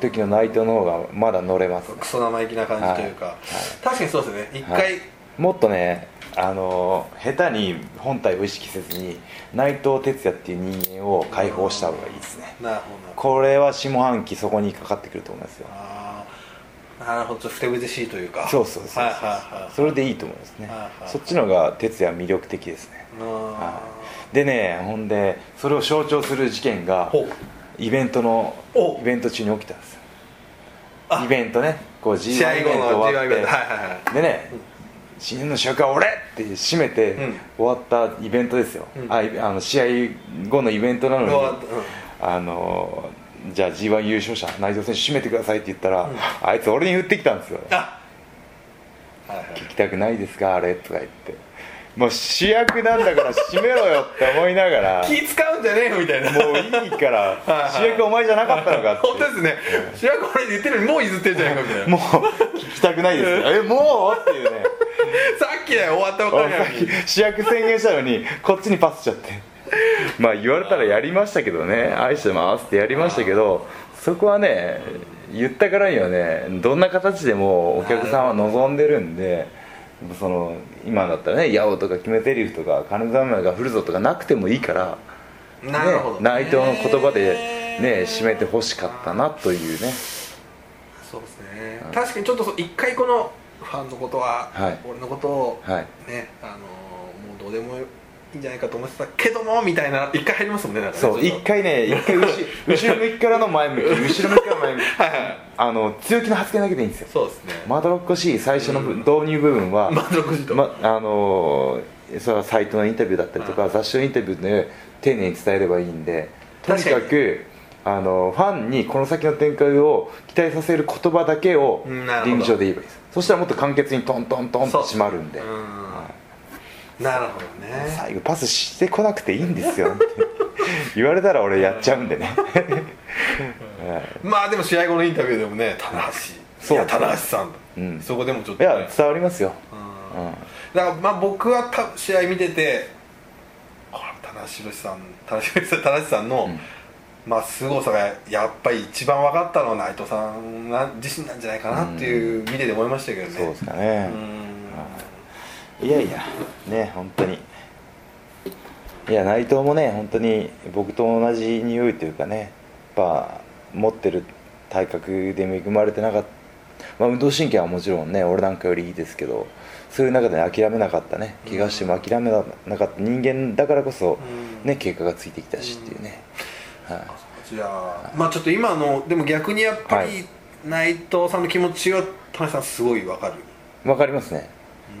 時の内藤の方がまだ乗れます、クソ生意気な感じというか、はい。はい、確かにそうですね。一回、はい、もっとねあの下手に本体を意識せずに内藤哲也っていう人間を解放した方がいいですね。なるほど。これは下半期そこにかかってくると思いますよなるほどふてぶてしいというか。そうそうそうそう、はいはいはい、それでいいと思いますね、そっちの方が哲也魅力的ですね、はい、でねほんでそれを象徴する事件がイベントのイベント中に起きたんですよ。イベントね。こう G1 イベント終わって、でね、新年の主役は俺って締めて終わったイベントですよ、うん、ああの試合後のイベントなのに、うん、あのじゃあ g 1優勝者内藤選手締めてくださいって言ったら、うん、あいつ俺に言ってきたんですよ、はいはい、聞きたくないですかあれ？とか言って。もう主役なんだから締めろよって思いながら [LAUGHS] 気使うんじゃねえよみたいな。もういいから主役お前じゃなかったのかって。本当ですね、うん、主役俺言ってるのにもう譲ってんじゃないかみたいな。もう聞きたくないですえもう？っていうね。[LAUGHS] さっきだよ終わったばかり [LAUGHS] 主役宣言したのにこっちにパスしちゃって [LAUGHS] まあ言われたらやりましたけどね。愛してますってやりましたけどそこはね言ったからにはねどんな形でもお客さんは望んでるんでその今だったらね「やお」とか決め台詞とか「金沢が降るぞ」とかなくてもいいから、ね、なるほど、内藤の言葉でね締めてほしかったなというね。そうですね、うん、確かにちょっと一回このファンのことは、はい、俺のことをね、はい、あのもうどうでもいいんじゃないかと思ってたけどもみたいな一回入りますもんねね。そう一回ね一回後 [LAUGHS] 後ろ向きからの前向き後ろ向きから前向き。[LAUGHS] はい、あの強気の発言だけでいいんですよ。そうですね。まどろっこしい最初の、導入部分は [LAUGHS] まどろっこしいと、ま、あのそれはサイトのインタビューだったりとか、雑誌のインタビューで丁寧に伝えればいいんでとにかくあのファンにこの先の展開を期待させる言葉だけをリング上で言えばいいです。そしたらもっと簡潔にトントントンと締まるんで、なるほどね。最後パスしてこなくていいんですよ。[LAUGHS] 言われたら俺やっちゃうんでね、[LAUGHS] まあでも試合後のインタビューでもね棚橋。そう。いや棚橋さん、うん、そこでもちょっと、ね、いや伝わりますよ、うん、だからまあ僕はた試合見てて棚橋さん棚橋さんの、うん。まあ凄さがやっぱり一番分かったのは内藤さん自身なんじゃないかなっていう見てて思いましたけどね、そうですかねいやいやね本当に。いや内藤もね本当に僕と同じ匂いというかねやっぱ持ってる体格で恵まれてなかった、まあ、運動神経はもちろんね俺なんかよりいいですけどそういう中で諦めなかったね。怪我しても諦めなかった。人間だからこそ、ね、結果がついてきたしっていうね、はい、じゃあまあちょっと今のでも逆にやっぱり内藤さんの気持ちは田中さんすごい分かる。分かりますね。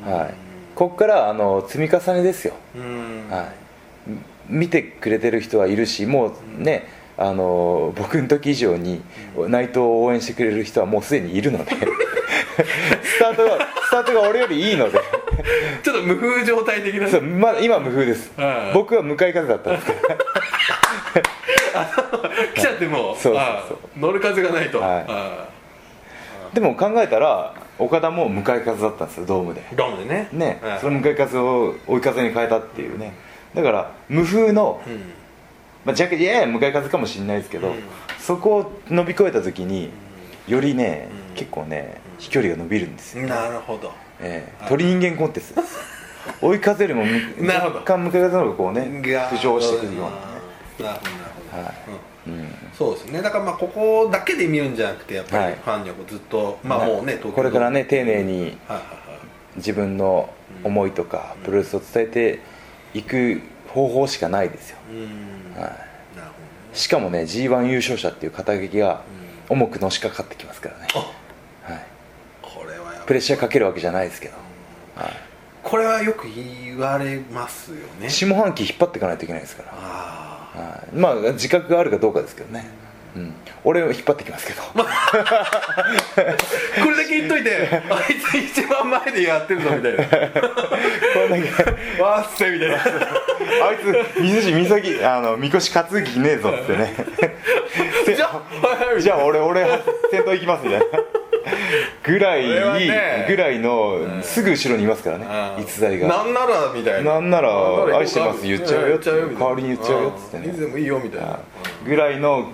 はいここからあの積み重ねですよ。はい。見てくれてる人はいるしもうねあの僕の時以上に内藤を応援してくれる人はもうすでにいるので。[LAUGHS] スタートがスタートが俺よりいいので。ちょっと無風状態的な。そう、ま、今無風です、僕は向かい風だったんです。[LAUGHS] 来ちゃってもそうそうそう。乗る風がないと、はい、でも考えたら岡田も向かい風だったんですよドームで。ドームでね。ね、その向かい風を追い風に変えたっていうね、だから無風の、うん、まあ、若干やや向かい風かもしれないですけど、うん、そこを伸び越えた時によりね、結構ね飛距離が伸びるんですよ、なるほど、えー、鳥人間コンテストです。追い風よりも [LAUGHS] 若干向かい風の方がこうね浮上してくるようなね。なるほどなるほど、はいうん、そうですね。だからまあここだけで見るんじゃなくてやっぱりファンにはずっと、まあもうねこれからね丁寧に自分の思いとかプロレスを伝えて行く方法しかないですよ、はい、しかもね g 1優勝者っていう肩書きが重くのしかかってきますからね、はい、これはプレッシャーかけるわけじゃないですけど、はい、これはよく言われますよね。下半期引っ張っていかないといけないですからはい、まあ自覚があるかどうかですけどね、うん、俺を引っ張ってきますけど。[LAUGHS] これだけ言っといてあいつ一番前でやってるぞみたいな。わっせみたいな。あいつ水地岬あのみこし担ぐ気ねえぞってね。[LAUGHS] じゃあじゃあ俺俺先頭行きますみたいなぐらい、ね、ぐらいのすぐ後ろにいますからね逸材が。なんならみたいな。なんなら愛してます言っちゃうよ代わりに言っちゃうよっつってね。いつでもいいよみたいな。ぐらいの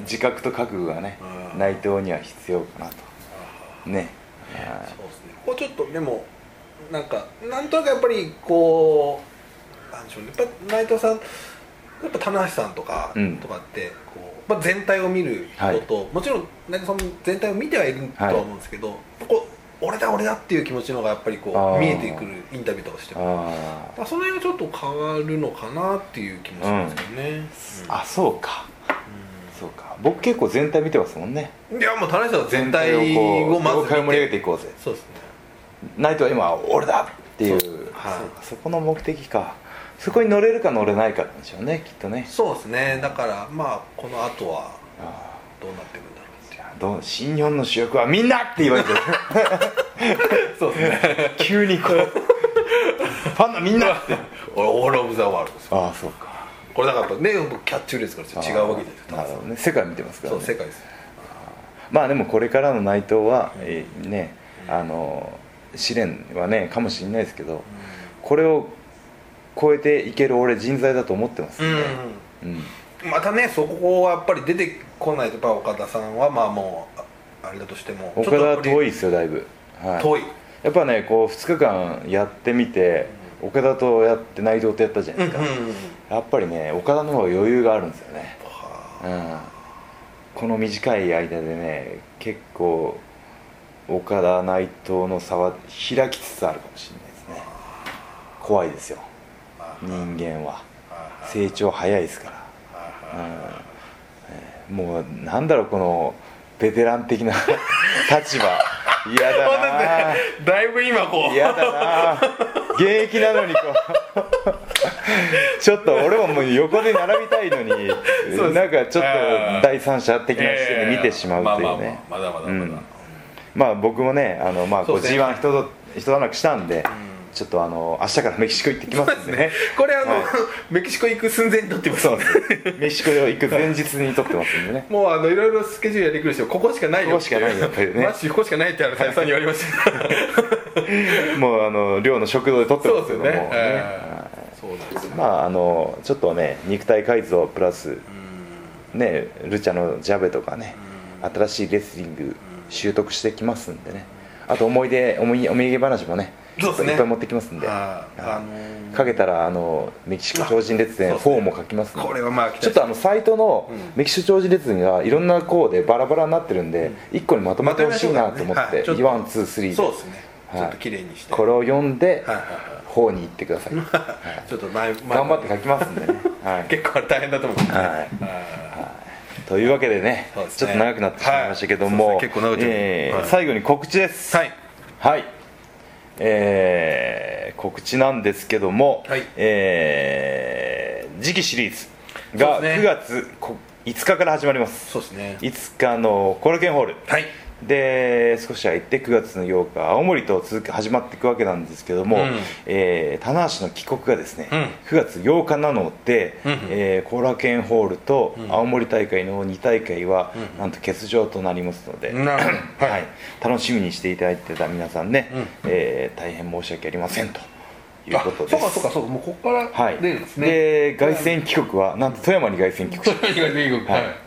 自覚と覚悟がね内藤には必要かなと。ね。そうですね。こうちょっとでもなんかなんとなくやっぱりこうなんでしょうね。やっぱ内藤さんやっぱ棚橋さんとか、うん、とかってこう、まあ、全体を見る人と、はい、もちろん内藤さんも全体を見てはいるとは思うんですけど、はい、こう俺だ俺だっていう気持ちのがやっぱりこう見えてくるインタビューとかしても。その辺がちょっと変わるのかなっていう気もしますけどね、うん、あそうか。そうか。僕結構全体見てますもんね。いやもう田中さんは全体をまず盛り上げていこうぜ。そうですね。ナイトは今俺だっていう。そ,、はい、そこの目的かそこに乗れるか乗れないかなんでしょうねきっとね。そうですね。だからまあこの後はどうなっていくんだろうどう新日本の主役はみんなって言われてる。[LAUGHS] そうですね。[LAUGHS] 急にこう。ファンのみんなって。オール・オブ・ザ・ワールドですああそうか。これだからねキャッチフレーズから違うわけですなるほどね。世界見てますから、ね、そう世界です。まあでもこれからの内藤は、えー、ねあの試練はねかもしれないですけど、これを超えていける俺人材だと思ってます。んで、うん。うん、またねそこはやっぱり出てこないとや岡田さんはまあもうあれだとしても。岡田は遠いですよだいぶ、はい、遠い。やっぱねこう2日間やってみて、岡田とやって内藤とやったじゃないですか、やっぱりね岡田の方が余裕があるんですよね、うん、この短い間でね結構岡田内藤の差は開きつつあるかもしれないですね。怖いですよ人間は。成長早いですから、うん、もうなんだろうこのベテラン的な [LAUGHS] 立場。嫌だな。だいぶ今こう。嫌だな。現役なのにこう。[LAUGHS] ちょっと俺ももう横で並びたいのになんかちょっと第三者的な視点で見てしまうというね。まだまだまだ、まあ僕もねあの、まあ、こう g 1一一段落したんで、ちょっとあの明日からメキシコ行ってきますんでね、ね、[LAUGHS] これあの、はい、メキシコ行く寸前に撮ってます。そうメキシコ行く前日に撮ってますんでね。[LAUGHS] もうあのいろいろスケジュールやりくりしてここしかないよここしかないよやっぱりね。マジここしかないってあのさんに言われました。[LAUGHS] もうあの寮の食堂で撮ってますけども。ね、ね。まああのちょっとね肉体改造プラスねルチャのジャベとかね新しいレスリング習得してきますんでね。あと思い出思い思い出話もねそうですね。いっぱい持ってきますんで、あのー、かけたらあのメキシコ超人列伝4も書きますんで。これはまあちょっとあのサイトのメキシコ超人列伝がいろんな項でバラバラになってるんで、うん、1個にまとめてほしいなと思って、ね、ワンツースリーで。そうですね。ちょっと綺麗にして。これを読んで、はい方に行ってください、[LAUGHS] はい、ちょっと前頑張って書きますんでね、はい、[LAUGHS] 結構大変だと思う。はい、はい。というわけでね、ね、ちょっと長くなってしまいましたけども、はい、結構長く、えー、最後に告知です。はい、はいえー、告知なんですけども、はい、えー、次期シリーズが9月5日から始まります。そうですね。5日のコラケンホール。はいで少し空いて9月の8日青森と続く始まっていくわけなんですけども、うん、えー、棚橋の帰国がですね、うん、9月8日なので、うん、えー、後楽園ホールと青森大会の2大会は、うん、なんと欠場となりますので、[CLEARS THROAT] はい、楽しみにしていただいてた皆さんね、うん、えー、大変申し訳ありませんと。いうことです。そうかそうかそうかもうここから出るんですね、はい、で凱旋帰国はなんと富山に凱旋帰国 [LAUGHS] 富山に凱旋帰国。はい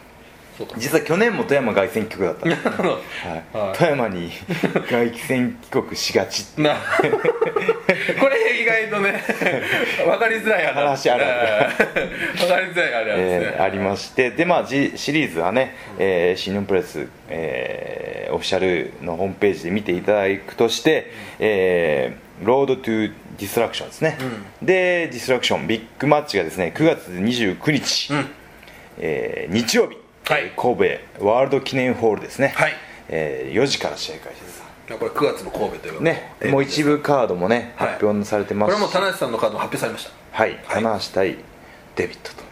実は去年も富山凱旋帰国だった。んです、はいはい、富山に凱旋帰国しがちな [LAUGHS] これ意外とね分かりづらい話。ある分 [LAUGHS] かりづらいあれ、ね、えー、ありまして。でまあシリーズはね、えー、新日本プロレス、えー、オフィシャルのホームページで見ていただくとして、えー、 Road to Destruction ですね、うん、でディストラクションビッグマッチがですね9月29日、うん、えー、日曜日はい、神戸ワールド記念ホールですね、はい。えー、4時から試合開始です。これ9月の神戸というね。もう一部カードもね、発表されてます。これも田無さんのカードも発表されました。はい、棚橋対デビットと。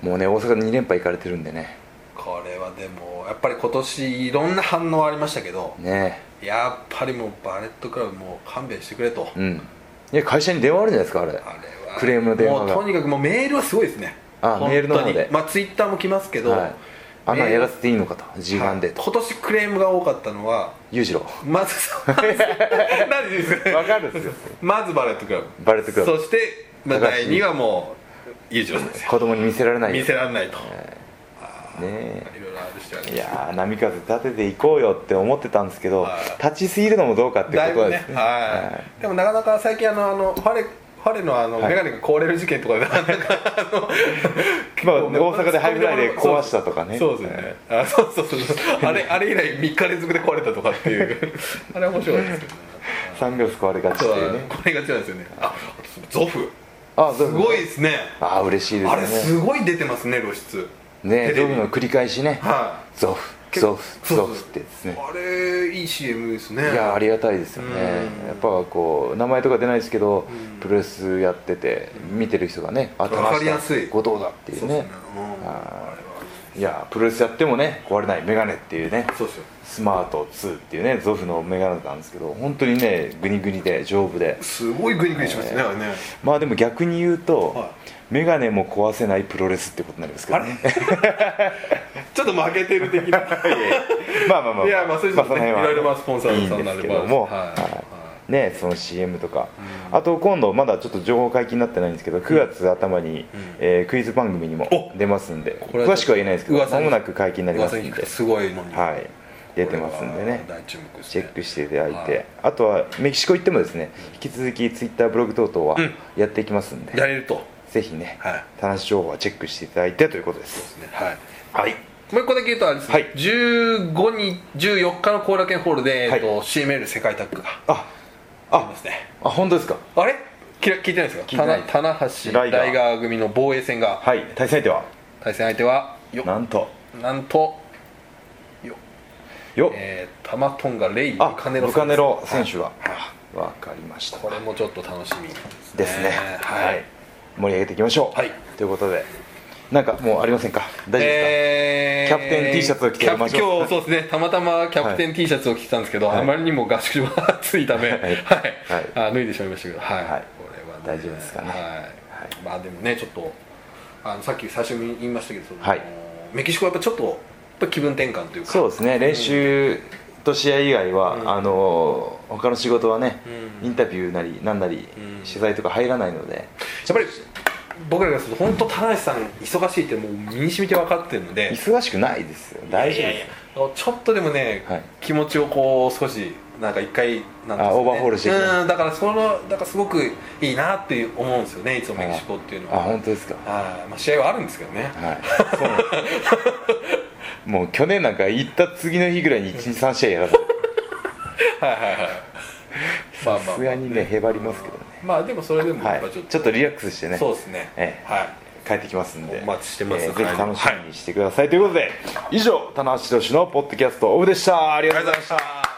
もうね大阪2連覇行かれてるんでね。これはでもやっぱり今年いろんな反応ありましたけどね。やっぱりもうバレットクラブもう勘弁してくれと。うん。いや会社に電話あるじゃないですかあれ。あれはクレームの電話が。もうとにかくもうメールはすごいですねあメールの方で。まあツイッターも来ますけど、はい、あんなやらせていいのかと。自慢でと、はい、今年クレームが多かったのは裕次郎。まず何 [LAUGHS] ですか分かるんですよ。まず BULLET CLUB。 BULLET CLUB。そして、まあ、第2はもう裕次郎先生子供に見せられない見せられないと、えー、ねいろいろあるしいや波風立てていこうよって思ってたんですけど立ちすぎるのもどうかってことはですね、ね、はい、でもなかなか最近あのあのファレファレのあの、はい、眼鏡が壊れる事件とかでなんかあのまあ、大阪でハイフライで壊したとかね。そうですね、あそうそうそうあれあれ以来3日連続で壊れたとかっていう。[LAUGHS] あれは面白いですけど、ね、サングラス壊れがちっていうね。壊れがちなんですよね。あゾフ。あすごいですね。あ嬉しいですね。あれすごい出てますね露出。ねゾフの繰り返しね、はい、ゾフゾフゾフってですね。[LAUGHS] あれいい CM ですね。いやありがたいですよね。やっぱこう名前とか出ないですけどプロレスやってて見てる人がねあ分かりやすい。後藤だっていうね。い。やプロレスやってもね壊れないメガネっていうね。スマート2っていうねゾフのメガネなんですけど本当にねグニグニで丈夫で。すごいグニグニしますね、えー、ね。まあでも逆に言うと、はいメガネも壊せないプロレスってことになりますけどね。[LAUGHS] ちょっと負けてる的な。[LAUGHS] まあまあまあいやまあそういうの、ね、いろいろスポンサーさんになればいいんですけども、はい、ねその CM とか、うん、あと今度まだちょっと情報解禁になってないんですけど9月頭に、うん、えー、クイズ番組にも出ますんで詳しくは言えないですけどまもなく解禁になりますんで。すごいのに。はい。出てますんでね。チェックしていただいて、はい、あとはメキシコ行ってもですね引き続きツイッターブログ等々はやっていきますんで、やれるとぜひね、はい、田無情報はチェックしていただいてということです。ですね。はい、はい、もう一個だけ言うとあれですね、はい、15日14日の後楽園ホールで、はい、えっと、CML 世界タッグがあありますね。あ本当ですか？あれ？聞いてないですか？棚橋ライガー。組の防衛戦が。はい。対戦相手は？対戦相手はなんと。なんとよ。よ。えー、タマトンガレイブカネロブカネロ選手が、わかりました。これもちょっと楽しみですね。ですね。はい盛り上げていきましょう、はい、ということでなんかもうありませんか？大丈夫ですか、えー、キャプテン T シャツを着て今日そうですね。たまたまキャプテン T シャツを着てたんですけど、はい、あまりにも合宿場が暑いため、はい、はい、あ脱いでしまいましたけどはい、はい、これは、ね、大丈夫ですかね、はい。まあでもねちょっとあのさっき最初に言いましたけど、はい、メキシコはやっぱちょっと気分転換というか。そうですね。練習と試合以外は、うん、あの他の仕事はね、うん、インタビューなりなんなり、うん、取材とか入らないので。やっぱり僕らがすると本当田中さん忙しいってもう身に染みて分かってるので。忙しくないですよ。大丈夫です。ちょっとでもね、はい、気持ちをこう少しなんか一回なんです、ね、オーバーホールしてうんだからそのだからすごくいいなって思うんですよねいつもメキシコっていうのは。あ本当ですか。あ、まあ、試合はあるんですけどね。はい [LAUGHS] もう去年なんか行った次の日ぐらいに12、3試合やらせて。はいはいはい。さすがにねへばりますけどね。まあでもそれでもちょっと,、ちょっとリラックスしてね。そうですね、ええ、はい。帰ってきますんで。お待ちしてます、えー、ぜひ。楽しみにしてください、はい、ということで以上棚橋宏のポッドキャストオフでした。ありがとうございました